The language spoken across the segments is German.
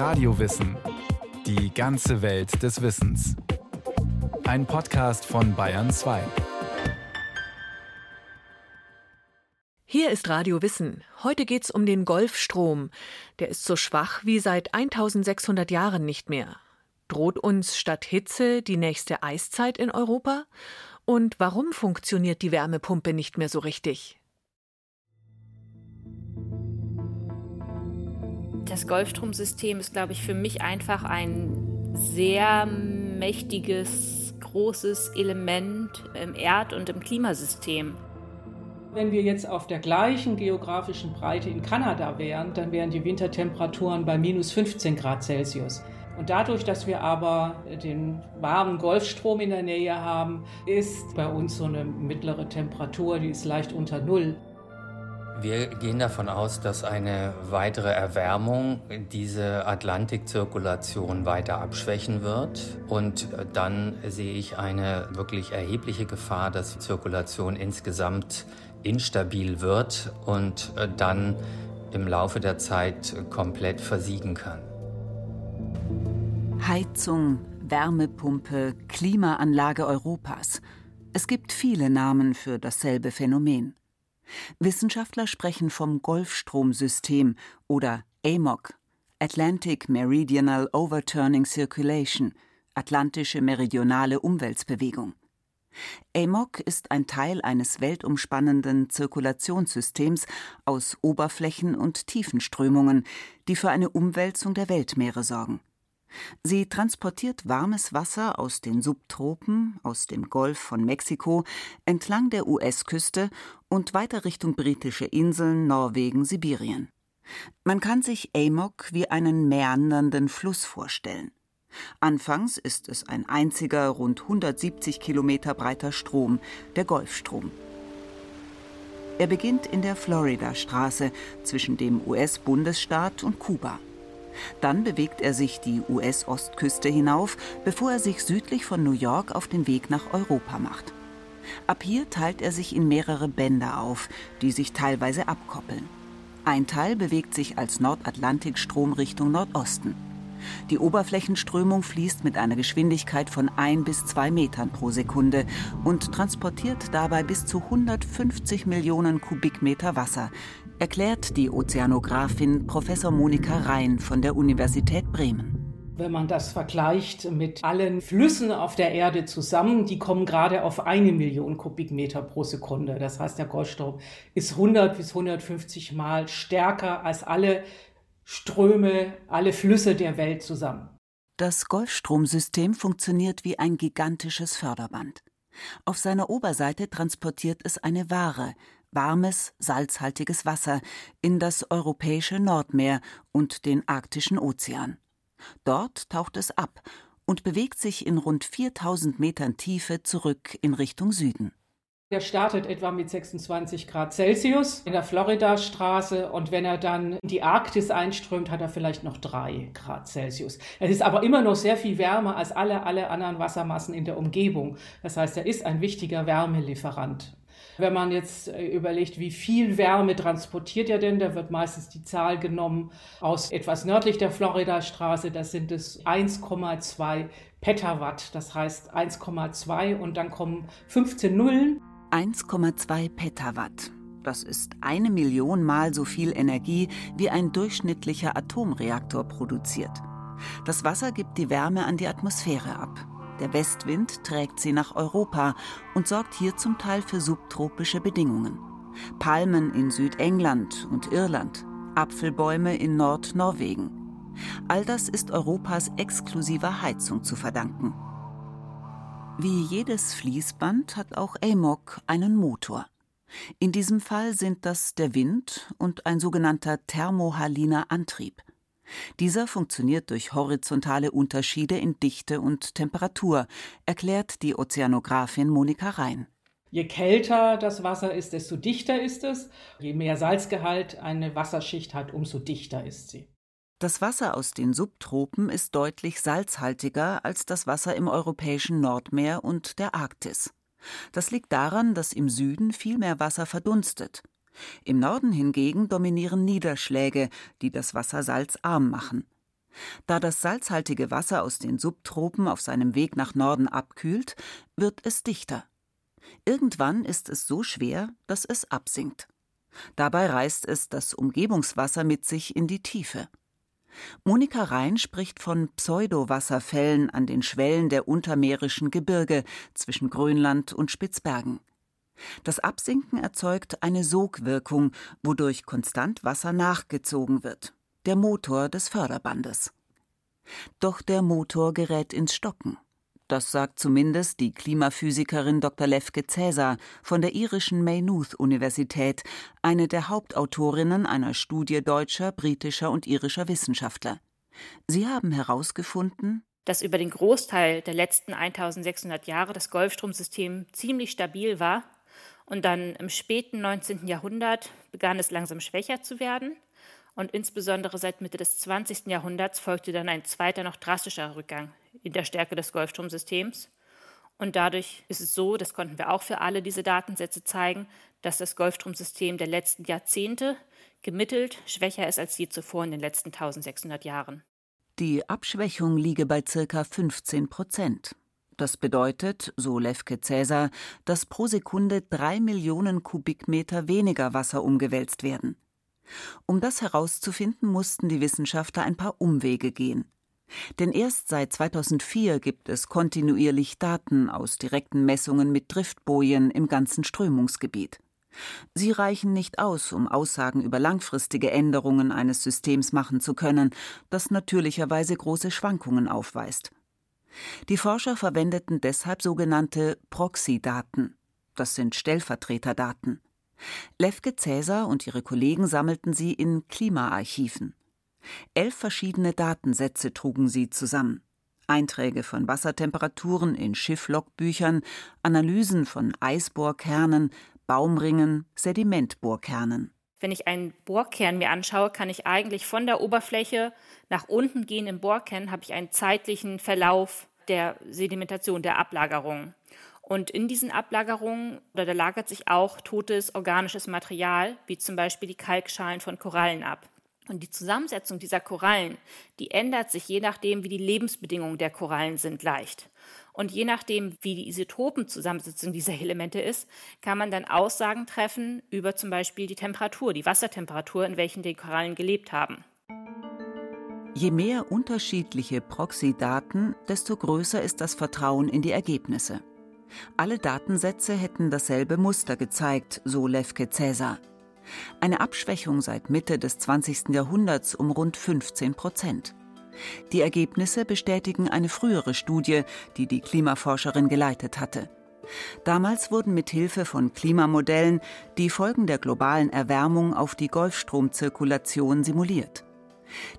Radiowissen. Die ganze Welt des Wissens. Ein Podcast von Bayern 2. Hier ist Radio Wissen. Heute geht's um den Golfstrom. Der ist so schwach wie seit 1600 Jahren nicht mehr. Droht uns statt Hitze die nächste Eiszeit in Europa? Und warum funktioniert die Wärmepumpe nicht mehr so richtig? Das Golfstromsystem ist, glaube ich, für mich einfach ein sehr mächtiges, großes Element im Erd- und im Klimasystem. Wenn wir jetzt auf der gleichen geografischen Breite in Kanada wären, dann wären die Wintertemperaturen bei minus 15 Grad Celsius. Und dadurch, dass wir aber den warmen Golfstrom in der Nähe haben, ist bei uns so eine mittlere Temperatur, die ist leicht unter Null. Wir gehen davon aus, dass eine weitere Erwärmung diese Atlantikzirkulation weiter abschwächen wird. Und dann sehe ich eine wirklich erhebliche Gefahr, dass die Zirkulation insgesamt instabil wird und dann im Laufe der Zeit komplett versiegen kann. Heizung, Wärmepumpe, Klimaanlage Europas. Es gibt viele Namen für dasselbe Phänomen. Wissenschaftler sprechen vom Golfstromsystem oder AMOC, Atlantic Meridional Overturning Circulation, Atlantische Meridionale Umweltbewegung. AMOC ist ein Teil eines weltumspannenden Zirkulationssystems aus Oberflächen- und Tiefenströmungen, die für eine Umwälzung der Weltmeere sorgen. Sie transportiert warmes Wasser aus den Subtropen, aus dem Golf von Mexiko, entlang der US-Küste und weiter Richtung britische Inseln, Norwegen, Sibirien. Man kann sich Amok wie einen meandernden Fluss vorstellen. Anfangs ist es ein einziger, rund 170 Kilometer breiter Strom, der Golfstrom. Er beginnt in der Florida-Straße zwischen dem US-Bundesstaat und Kuba. Dann bewegt er sich die US-Ostküste hinauf, bevor er sich südlich von New York auf den Weg nach Europa macht. Ab hier teilt er sich in mehrere Bänder auf, die sich teilweise abkoppeln. Ein Teil bewegt sich als Nordatlantikstrom Richtung Nordosten. Die Oberflächenströmung fließt mit einer Geschwindigkeit von ein bis zwei Metern pro Sekunde und transportiert dabei bis zu 150 Millionen Kubikmeter Wasser, erklärt die Ozeanografin Professor Monika Rhein von der Universität Bremen. Wenn man das vergleicht mit allen Flüssen auf der Erde zusammen, die kommen gerade auf eine Million Kubikmeter pro Sekunde. Das heißt, der Golfstrom ist 100 bis 150 Mal stärker als alle Ströme, alle Flüsse der Welt zusammen. Das Golfstromsystem funktioniert wie ein gigantisches Förderband. Auf seiner Oberseite transportiert es eine Ware, warmes, salzhaltiges Wasser, in das europäische Nordmeer und den arktischen Ozean. Dort taucht es ab und bewegt sich in rund 4000 Metern Tiefe zurück in Richtung Süden. Der startet etwa mit 26 Grad Celsius in der Florida-Straße und wenn er dann in die Arktis einströmt, hat er vielleicht noch drei Grad Celsius. Es ist aber immer noch sehr viel wärmer als alle, alle anderen Wassermassen in der Umgebung. Das heißt, er ist ein wichtiger Wärmelieferant. Wenn man jetzt äh, überlegt, wie viel Wärme transportiert er denn, da wird meistens die Zahl genommen aus etwas nördlich der Florida-Straße, das sind es 1,2 Petawatt, das heißt 1,2 und dann kommen 15 Nullen. 1,2 Petawatt. Das ist eine Million Mal so viel Energie, wie ein durchschnittlicher Atomreaktor produziert. Das Wasser gibt die Wärme an die Atmosphäre ab. Der Westwind trägt sie nach Europa und sorgt hier zum Teil für subtropische Bedingungen. Palmen in Südengland und Irland, Apfelbäume in Nordnorwegen. All das ist Europas exklusiver Heizung zu verdanken. Wie jedes Fließband hat auch Amok einen Motor. In diesem Fall sind das der Wind und ein sogenannter thermohaliner Antrieb. Dieser funktioniert durch horizontale Unterschiede in Dichte und Temperatur, erklärt die Ozeanografin Monika Rhein. Je kälter das Wasser ist, desto dichter ist es. Je mehr Salzgehalt eine Wasserschicht hat, umso dichter ist sie. Das Wasser aus den Subtropen ist deutlich salzhaltiger als das Wasser im europäischen Nordmeer und der Arktis. Das liegt daran, dass im Süden viel mehr Wasser verdunstet. Im Norden hingegen dominieren Niederschläge, die das Wasser salzarm machen. Da das salzhaltige Wasser aus den Subtropen auf seinem Weg nach Norden abkühlt, wird es dichter. Irgendwann ist es so schwer, dass es absinkt. Dabei reißt es das Umgebungswasser mit sich in die Tiefe. Monika Rhein spricht von Pseudowasserfällen an den Schwellen der untermeerischen Gebirge zwischen Grönland und Spitzbergen. Das Absinken erzeugt eine Sogwirkung, wodurch konstant Wasser nachgezogen wird, der Motor des Förderbandes. Doch der Motor gerät ins Stocken. Das sagt zumindest die Klimaphysikerin Dr. Lefke Cäsar von der irischen Maynooth-Universität, eine der Hauptautorinnen einer Studie deutscher, britischer und irischer Wissenschaftler. Sie haben herausgefunden, dass über den Großteil der letzten 1600 Jahre das Golfstromsystem ziemlich stabil war und dann im späten 19. Jahrhundert begann es langsam schwächer zu werden und insbesondere seit Mitte des 20. Jahrhunderts folgte dann ein zweiter, noch drastischerer Rückgang in der Stärke des Golfstromsystems. Und dadurch ist es so, das konnten wir auch für alle diese Datensätze zeigen, dass das Golfstromsystem der letzten Jahrzehnte gemittelt schwächer ist als je zuvor in den letzten 1600 Jahren. Die Abschwächung liege bei ca. 15 Prozent. Das bedeutet, so Lefke Cäsar, dass pro Sekunde drei Millionen Kubikmeter weniger Wasser umgewälzt werden. Um das herauszufinden, mussten die Wissenschaftler ein paar Umwege gehen. Denn erst seit 2004 gibt es kontinuierlich Daten aus direkten Messungen mit Driftbojen im ganzen Strömungsgebiet. Sie reichen nicht aus, um Aussagen über langfristige Änderungen eines Systems machen zu können, das natürlicherweise große Schwankungen aufweist. Die Forscher verwendeten deshalb sogenannte Proxy-Daten. Das sind Stellvertreterdaten. Lefke Cäsar und ihre Kollegen sammelten sie in Klimaarchiven. Elf verschiedene Datensätze trugen sie zusammen. Einträge von Wassertemperaturen in Schifflogbüchern, Analysen von Eisbohrkernen, Baumringen, Sedimentbohrkernen. Wenn ich einen Bohrkern mir anschaue, kann ich eigentlich von der Oberfläche nach unten gehen im Bohrkern, habe ich einen zeitlichen Verlauf der Sedimentation, der Ablagerung. Und in diesen Ablagerungen, oder da lagert sich auch totes organisches Material, wie zum Beispiel die Kalkschalen von Korallen ab. Und die Zusammensetzung dieser Korallen, die ändert sich je nachdem, wie die Lebensbedingungen der Korallen sind, leicht. Und je nachdem, wie die Isotopenzusammensetzung dieser Elemente ist, kann man dann Aussagen treffen über zum Beispiel die Temperatur, die Wassertemperatur, in welchen die Korallen gelebt haben. Je mehr unterschiedliche Proxy-Daten, desto größer ist das Vertrauen in die Ergebnisse. Alle Datensätze hätten dasselbe Muster gezeigt, so Lefke Cäsar. Eine Abschwächung seit Mitte des 20. Jahrhunderts um rund 15 Prozent. Die Ergebnisse bestätigen eine frühere Studie, die die Klimaforscherin geleitet hatte. Damals wurden mit Hilfe von Klimamodellen die Folgen der globalen Erwärmung auf die Golfstromzirkulation simuliert.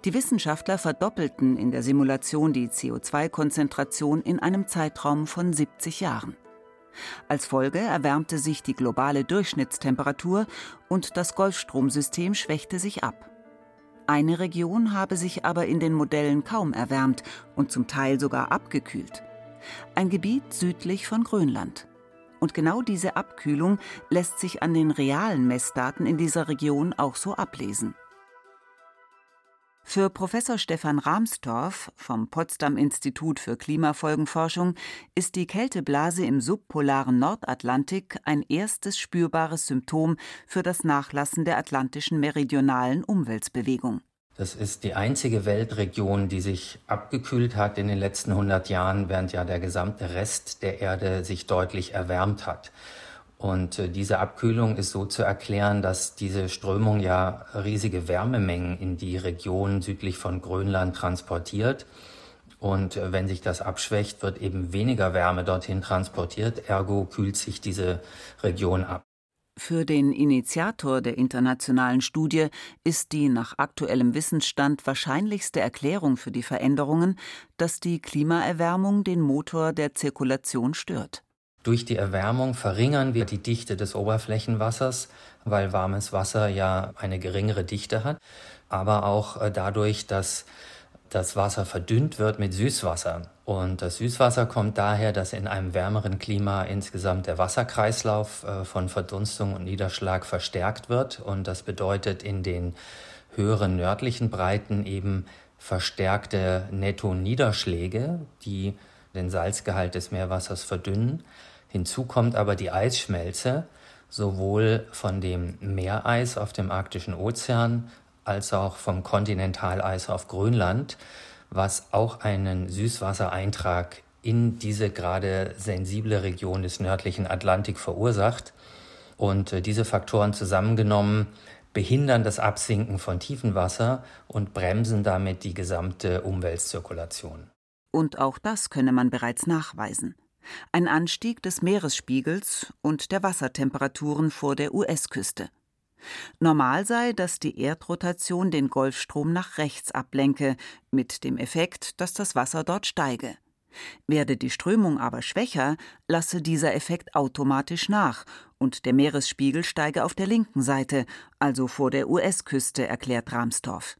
Die Wissenschaftler verdoppelten in der Simulation die CO2-Konzentration in einem Zeitraum von 70 Jahren. Als Folge erwärmte sich die globale Durchschnittstemperatur und das Golfstromsystem schwächte sich ab. Eine Region habe sich aber in den Modellen kaum erwärmt und zum Teil sogar abgekühlt. Ein Gebiet südlich von Grönland. Und genau diese Abkühlung lässt sich an den realen Messdaten in dieser Region auch so ablesen. Für Professor Stefan Rahmstorff vom Potsdam Institut für Klimafolgenforschung ist die Kälteblase im subpolaren Nordatlantik ein erstes spürbares Symptom für das Nachlassen der atlantischen meridionalen Umweltbewegung. Das ist die einzige Weltregion, die sich abgekühlt hat in den letzten 100 Jahren, während ja der gesamte Rest der Erde sich deutlich erwärmt hat. Und äh, diese Abkühlung ist so zu erklären, dass diese Strömung ja riesige Wärmemengen in die Region südlich von Grönland transportiert. Und äh, wenn sich das abschwächt, wird eben weniger Wärme dorthin transportiert, ergo kühlt sich diese Region ab. Für den Initiator der internationalen Studie ist die nach aktuellem Wissensstand wahrscheinlichste Erklärung für die Veränderungen, dass die Klimaerwärmung den Motor der Zirkulation stört. Durch die Erwärmung verringern wir die Dichte des Oberflächenwassers, weil warmes Wasser ja eine geringere Dichte hat, aber auch äh, dadurch, dass das Wasser verdünnt wird mit Süßwasser. Und das Süßwasser kommt daher, dass in einem wärmeren Klima insgesamt der Wasserkreislauf äh, von Verdunstung und Niederschlag verstärkt wird. Und das bedeutet in den höheren nördlichen Breiten eben verstärkte Netto-Niederschläge, die den Salzgehalt des Meerwassers verdünnen. Hinzu kommt aber die Eisschmelze, sowohl von dem Meereis auf dem arktischen Ozean als auch vom Kontinentaleis auf Grönland, was auch einen Süßwassereintrag in diese gerade sensible Region des nördlichen Atlantik verursacht. Und äh, diese Faktoren zusammengenommen behindern das Absinken von Tiefenwasser und bremsen damit die gesamte Umweltzirkulation. Und auch das könne man bereits nachweisen. Ein Anstieg des Meeresspiegels und der Wassertemperaturen vor der US-Küste. Normal sei, dass die Erdrotation den Golfstrom nach rechts ablenke, mit dem Effekt, dass das Wasser dort steige. Werde die Strömung aber schwächer, lasse dieser Effekt automatisch nach und der Meeresspiegel steige auf der linken Seite, also vor der US-Küste, erklärt Ramstorff.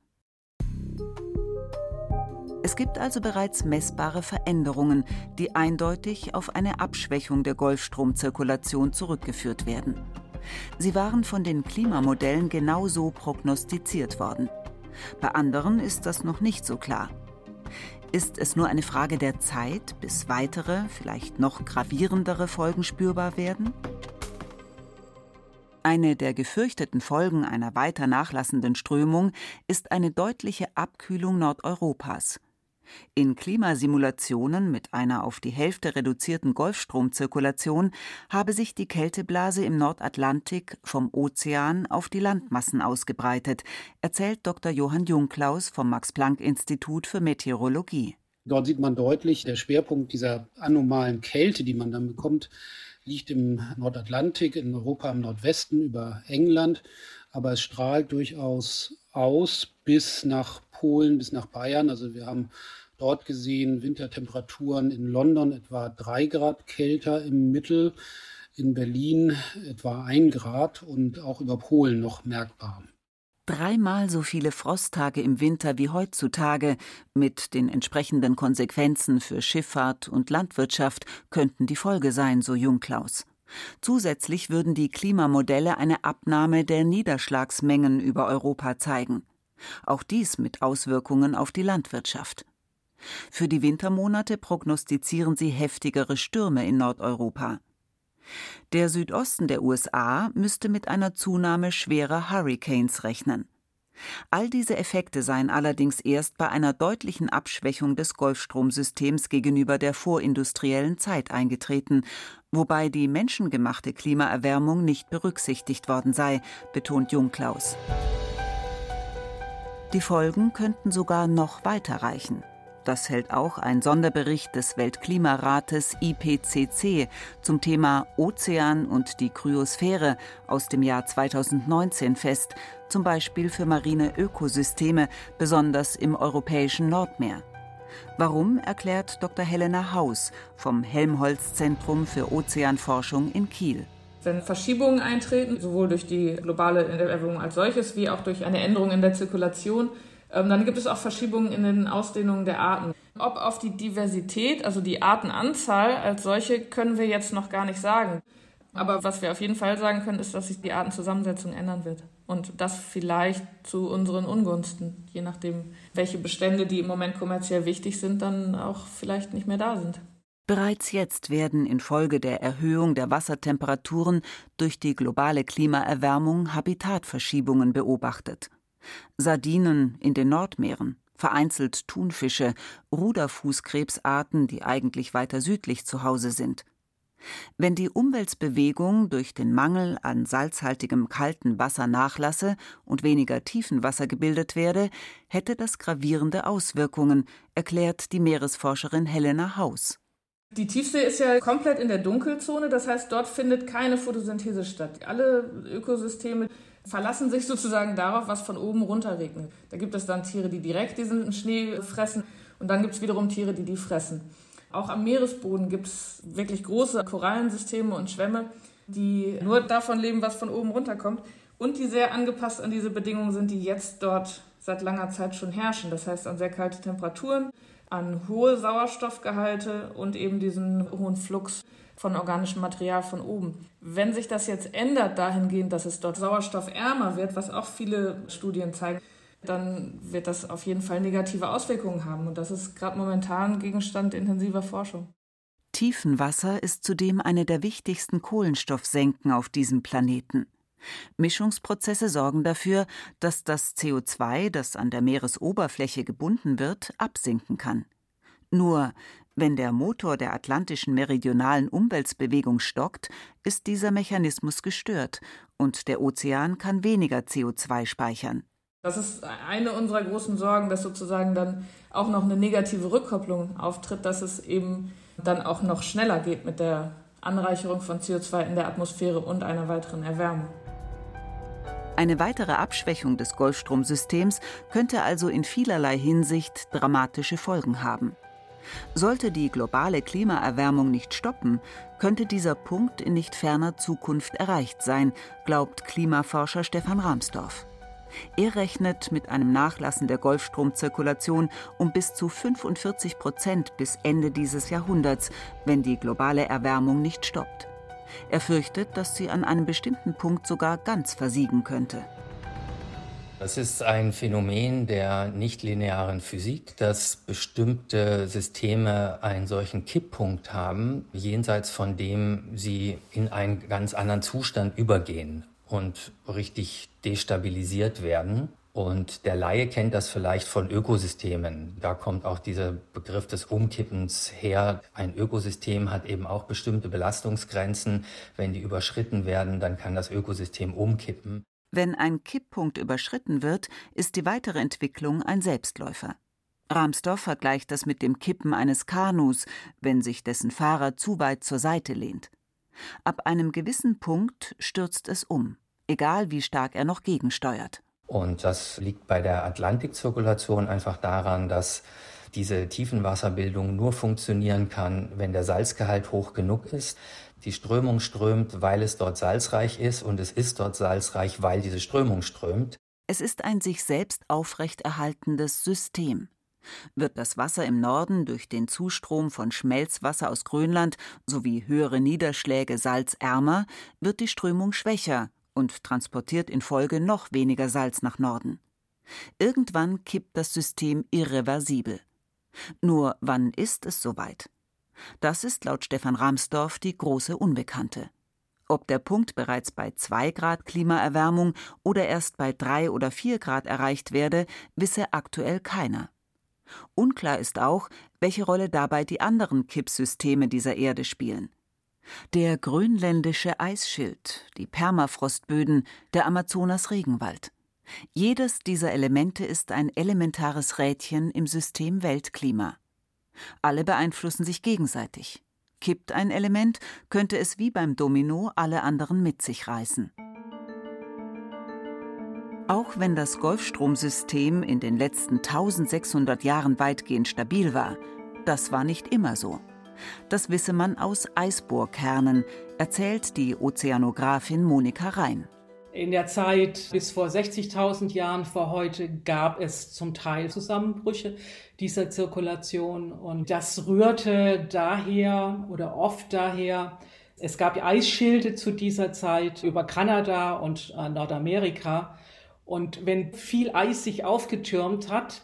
Es gibt also bereits messbare Veränderungen, die eindeutig auf eine Abschwächung der Golfstromzirkulation zurückgeführt werden. Sie waren von den Klimamodellen genauso prognostiziert worden. Bei anderen ist das noch nicht so klar. Ist es nur eine Frage der Zeit, bis weitere, vielleicht noch gravierendere Folgen spürbar werden? Eine der gefürchteten Folgen einer weiter nachlassenden Strömung ist eine deutliche Abkühlung Nordeuropas. In Klimasimulationen mit einer auf die Hälfte reduzierten Golfstromzirkulation habe sich die Kälteblase im Nordatlantik vom Ozean auf die Landmassen ausgebreitet, erzählt Dr. Johann Jungklaus vom Max-Planck-Institut für Meteorologie. Dort sieht man deutlich, der Schwerpunkt dieser anomalen Kälte, die man dann bekommt, liegt im Nordatlantik, in Europa im Nordwesten über England. Aber es strahlt durchaus aus bis nach Polen, bis nach Bayern. Also wir haben dort gesehen Wintertemperaturen in London etwa drei Grad kälter im Mittel, in Berlin etwa ein Grad und auch über Polen noch merkbar. Dreimal so viele Frosttage im Winter wie heutzutage, mit den entsprechenden Konsequenzen für Schifffahrt und Landwirtschaft, könnten die Folge sein, so Jungklaus. Zusätzlich würden die Klimamodelle eine Abnahme der Niederschlagsmengen über Europa zeigen. Auch dies mit Auswirkungen auf die Landwirtschaft. Für die Wintermonate prognostizieren sie heftigere Stürme in Nordeuropa. Der Südosten der USA müsste mit einer Zunahme schwerer Hurricanes rechnen. All diese Effekte seien allerdings erst bei einer deutlichen Abschwächung des Golfstromsystems gegenüber der vorindustriellen Zeit eingetreten, wobei die menschengemachte Klimaerwärmung nicht berücksichtigt worden sei, betont Jungklaus. Die Folgen könnten sogar noch weiter reichen. Das hält auch ein Sonderbericht des Weltklimarates IPCC zum Thema Ozean und die Kryosphäre aus dem Jahr 2019 fest, zum Beispiel für marine Ökosysteme, besonders im europäischen Nordmeer. Warum, erklärt Dr. Helena Haus vom Helmholtz-Zentrum für Ozeanforschung in Kiel. Wenn Verschiebungen eintreten, sowohl durch die globale Erwärmung als solches wie auch durch eine Änderung in der Zirkulation, dann gibt es auch Verschiebungen in den Ausdehnungen der Arten. Ob auf die Diversität, also die Artenanzahl als solche, können wir jetzt noch gar nicht sagen. Aber was wir auf jeden Fall sagen können, ist, dass sich die Artenzusammensetzung ändern wird. Und das vielleicht zu unseren Ungunsten, je nachdem, welche Bestände, die im Moment kommerziell wichtig sind, dann auch vielleicht nicht mehr da sind. Bereits jetzt werden infolge der Erhöhung der Wassertemperaturen durch die globale Klimaerwärmung Habitatverschiebungen beobachtet. Sardinen in den Nordmeeren, vereinzelt Thunfische, Ruderfußkrebsarten, die eigentlich weiter südlich zu Hause sind. Wenn die Umweltbewegung durch den Mangel an salzhaltigem kalten Wasser nachlasse und weniger Tiefenwasser gebildet werde, hätte das gravierende Auswirkungen, erklärt die Meeresforscherin Helena Haus. Die Tiefsee ist ja komplett in der Dunkelzone, das heißt, dort findet keine Photosynthese statt. Alle Ökosysteme verlassen sich sozusagen darauf, was von oben runter regnet. Da gibt es dann Tiere, die direkt diesen Schnee fressen und dann gibt es wiederum Tiere, die die fressen. Auch am Meeresboden gibt es wirklich große Korallensysteme und Schwämme, die nur davon leben, was von oben runterkommt und die sehr angepasst an diese Bedingungen sind, die jetzt dort seit langer Zeit schon herrschen. Das heißt an sehr kalte Temperaturen, an hohe Sauerstoffgehalte und eben diesen hohen Flux von organischem Material von oben. Wenn sich das jetzt ändert dahingehend, dass es dort sauerstoffärmer wird, was auch viele Studien zeigen, dann wird das auf jeden Fall negative Auswirkungen haben. Und das ist gerade momentan Gegenstand intensiver Forschung. Tiefenwasser ist zudem eine der wichtigsten Kohlenstoffsenken auf diesem Planeten. Mischungsprozesse sorgen dafür, dass das CO2, das an der Meeresoberfläche gebunden wird, absinken kann. Nur wenn der Motor der atlantischen meridionalen Umweltbewegung stockt, ist dieser Mechanismus gestört und der Ozean kann weniger CO2 speichern. Das ist eine unserer großen Sorgen, dass sozusagen dann auch noch eine negative Rückkopplung auftritt, dass es eben dann auch noch schneller geht mit der Anreicherung von CO2 in der Atmosphäre und einer weiteren Erwärmung. Eine weitere Abschwächung des Golfstromsystems könnte also in vielerlei Hinsicht dramatische Folgen haben. Sollte die globale Klimaerwärmung nicht stoppen, könnte dieser Punkt in nicht ferner Zukunft erreicht sein, glaubt Klimaforscher Stefan Rahmsdorf. Er rechnet mit einem Nachlassen der Golfstromzirkulation um bis zu 45 Prozent bis Ende dieses Jahrhunderts, wenn die globale Erwärmung nicht stoppt. Er fürchtet, dass sie an einem bestimmten Punkt sogar ganz versiegen könnte. Das ist ein Phänomen der nichtlinearen Physik, dass bestimmte Systeme einen solchen Kipppunkt haben, jenseits von dem sie in einen ganz anderen Zustand übergehen und richtig destabilisiert werden. Und der Laie kennt das vielleicht von Ökosystemen. Da kommt auch dieser Begriff des Umkippens her. Ein Ökosystem hat eben auch bestimmte Belastungsgrenzen. Wenn die überschritten werden, dann kann das Ökosystem umkippen. Wenn ein Kipppunkt überschritten wird, ist die weitere Entwicklung ein Selbstläufer. Rahmsdorf vergleicht das mit dem Kippen eines Kanus, wenn sich dessen Fahrer zu weit zur Seite lehnt. Ab einem gewissen Punkt stürzt es um, egal wie stark er noch gegensteuert. Und das liegt bei der Atlantikzirkulation einfach daran, dass diese Tiefenwasserbildung nur funktionieren kann, wenn der Salzgehalt hoch genug ist. Die Strömung strömt, weil es dort salzreich ist und es ist dort salzreich, weil diese Strömung strömt. Es ist ein sich selbst aufrechterhaltendes System. Wird das Wasser im Norden durch den Zustrom von Schmelzwasser aus Grönland sowie höhere Niederschläge salzärmer, wird die Strömung schwächer und transportiert in Folge noch weniger Salz nach Norden. Irgendwann kippt das System irreversibel. Nur wann ist es soweit? Das ist laut Stefan Ramsdorf die große Unbekannte. Ob der Punkt bereits bei 2 Grad Klimaerwärmung oder erst bei 3 oder 4 Grad erreicht werde, wisse aktuell keiner. Unklar ist auch, welche Rolle dabei die anderen Kippsysteme dieser Erde spielen. Der grönländische Eisschild, die Permafrostböden, der Amazonas-Regenwald. Jedes dieser Elemente ist ein elementares Rädchen im System Weltklima. Alle beeinflussen sich gegenseitig. Kippt ein Element, könnte es wie beim Domino alle anderen mit sich reißen. Auch wenn das Golfstromsystem in den letzten 1600 Jahren weitgehend stabil war, das war nicht immer so. Das wisse man aus Eisbohrkernen, erzählt die Ozeanografin Monika Rhein. In der Zeit bis vor 60.000 Jahren vor heute gab es zum Teil Zusammenbrüche dieser Zirkulation und das rührte daher oder oft daher, es gab Eisschilde zu dieser Zeit über Kanada und äh, Nordamerika und wenn viel Eis sich aufgetürmt hat,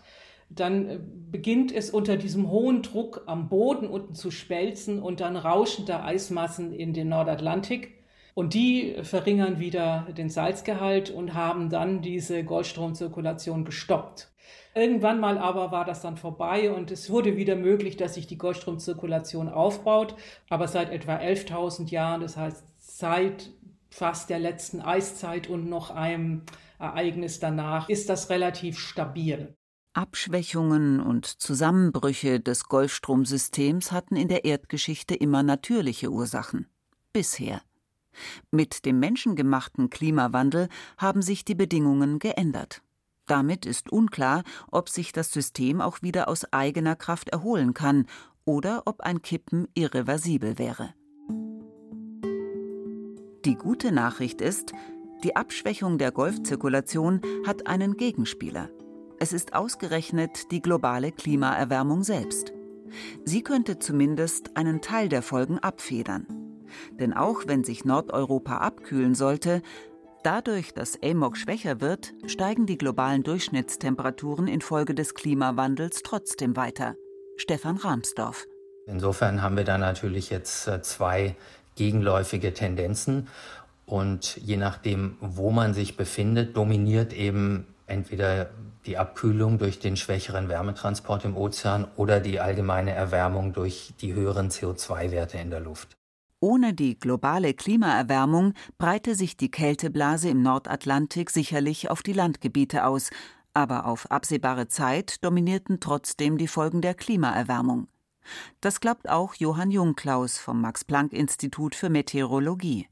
dann äh, beginnt es unter diesem hohen Druck am Boden unten zu schmelzen und dann rauschen da Eismassen in den Nordatlantik. Und die verringern wieder den Salzgehalt und haben dann diese Goldstromzirkulation gestoppt. Irgendwann mal aber war das dann vorbei und es wurde wieder möglich, dass sich die Goldstromzirkulation aufbaut. Aber seit etwa 11.000 Jahren, das heißt seit fast der letzten Eiszeit und noch einem Ereignis danach, ist das relativ stabil. Abschwächungen und Zusammenbrüche des Golfstromsystems hatten in der Erdgeschichte immer natürliche Ursachen. Bisher. Mit dem menschengemachten Klimawandel haben sich die Bedingungen geändert. Damit ist unklar, ob sich das System auch wieder aus eigener Kraft erholen kann oder ob ein Kippen irreversibel wäre. Die gute Nachricht ist, die Abschwächung der Golfzirkulation hat einen Gegenspieler. Es ist ausgerechnet die globale Klimaerwärmung selbst. Sie könnte zumindest einen Teil der Folgen abfedern. Denn auch wenn sich Nordeuropa abkühlen sollte, Dadurch, dass AMOC schwächer wird, steigen die globalen Durchschnittstemperaturen infolge des Klimawandels trotzdem weiter. Stefan Rahmsdorf. Insofern haben wir da natürlich jetzt äh, zwei gegenläufige Tendenzen. Und je nachdem, wo man sich befindet, dominiert eben entweder die Abkühlung durch den schwächeren Wärmetransport im Ozean oder die allgemeine Erwärmung durch die höheren CO2-Werte in der Luft. Ohne die globale Klimaerwärmung breite sich die Kälteblase im Nordatlantik sicherlich auf die Landgebiete aus, aber auf absehbare Zeit dominierten trotzdem die Folgen der Klimaerwärmung. Das glaubt auch Johann Jungklaus vom Max Planck Institut für Meteorologie.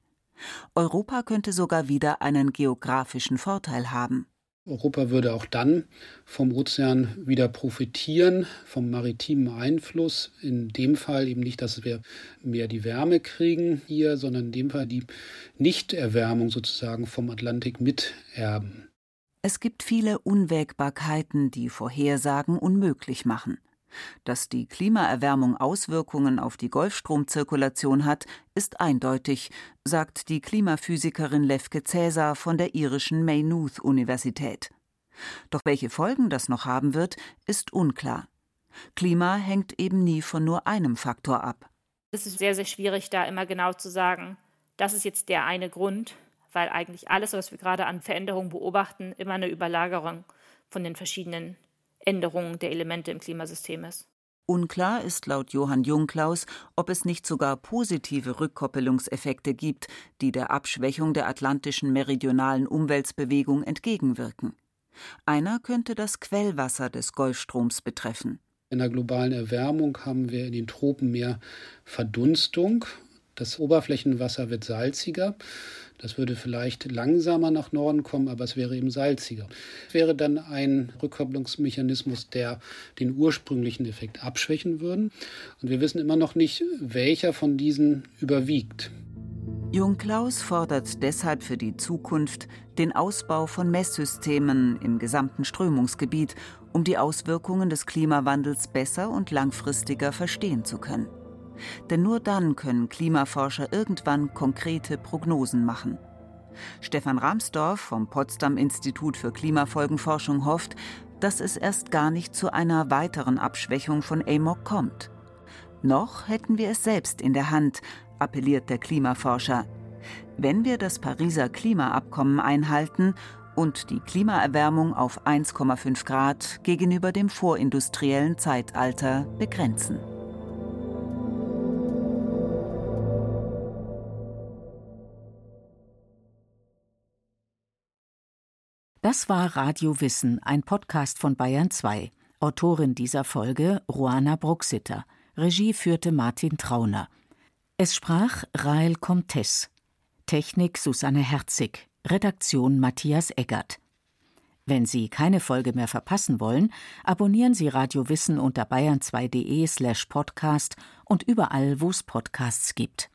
Europa könnte sogar wieder einen geografischen Vorteil haben. Europa würde auch dann vom Ozean wieder profitieren, vom maritimen Einfluss. In dem Fall eben nicht, dass wir mehr die Wärme kriegen hier, sondern in dem Fall die Nichterwärmung sozusagen vom Atlantik miterben. Es gibt viele Unwägbarkeiten, die Vorhersagen unmöglich machen. Dass die Klimaerwärmung Auswirkungen auf die Golfstromzirkulation hat, ist eindeutig, sagt die Klimaphysikerin Lefke Cäsar von der irischen Maynooth Universität. Doch welche Folgen das noch haben wird, ist unklar. Klima hängt eben nie von nur einem Faktor ab. Es ist sehr, sehr schwierig, da immer genau zu sagen, das ist jetzt der eine Grund, weil eigentlich alles, was wir gerade an Veränderungen beobachten, immer eine Überlagerung von den verschiedenen Änderung der Elemente im Klimasystem ist. Unklar ist laut Johann Jungklaus, ob es nicht sogar positive Rückkoppelungseffekte gibt, die der Abschwächung der atlantischen meridionalen Umweltbewegung entgegenwirken. Einer könnte das Quellwasser des Golfstroms betreffen. In der globalen Erwärmung haben wir in den Tropen mehr Verdunstung. Das Oberflächenwasser wird salziger. Das würde vielleicht langsamer nach Norden kommen, aber es wäre eben salziger. Es wäre dann ein Rückkopplungsmechanismus, der den ursprünglichen Effekt abschwächen würde. Und wir wissen immer noch nicht, welcher von diesen überwiegt. Jungklaus fordert deshalb für die Zukunft den Ausbau von Messsystemen im gesamten Strömungsgebiet, um die Auswirkungen des Klimawandels besser und langfristiger verstehen zu können. Denn nur dann können Klimaforscher irgendwann konkrete Prognosen machen. Stefan Ramsdorf vom Potsdam Institut für Klimafolgenforschung hofft, dass es erst gar nicht zu einer weiteren Abschwächung von AMOC kommt. Noch hätten wir es selbst in der Hand, appelliert der Klimaforscher. Wenn wir das Pariser Klimaabkommen einhalten und die Klimaerwärmung auf 1,5 Grad gegenüber dem vorindustriellen Zeitalter begrenzen. Das war Radio Wissen, ein Podcast von Bayern 2. Autorin dieser Folge Ruana Bruxitter. Regie führte Martin Trauner. Es sprach Rael Comtes. Technik Susanne Herzig. Redaktion Matthias Eggert. Wenn Sie keine Folge mehr verpassen wollen, abonnieren Sie Radio Wissen unter bayern2.de slash podcast und überall, wo es Podcasts gibt.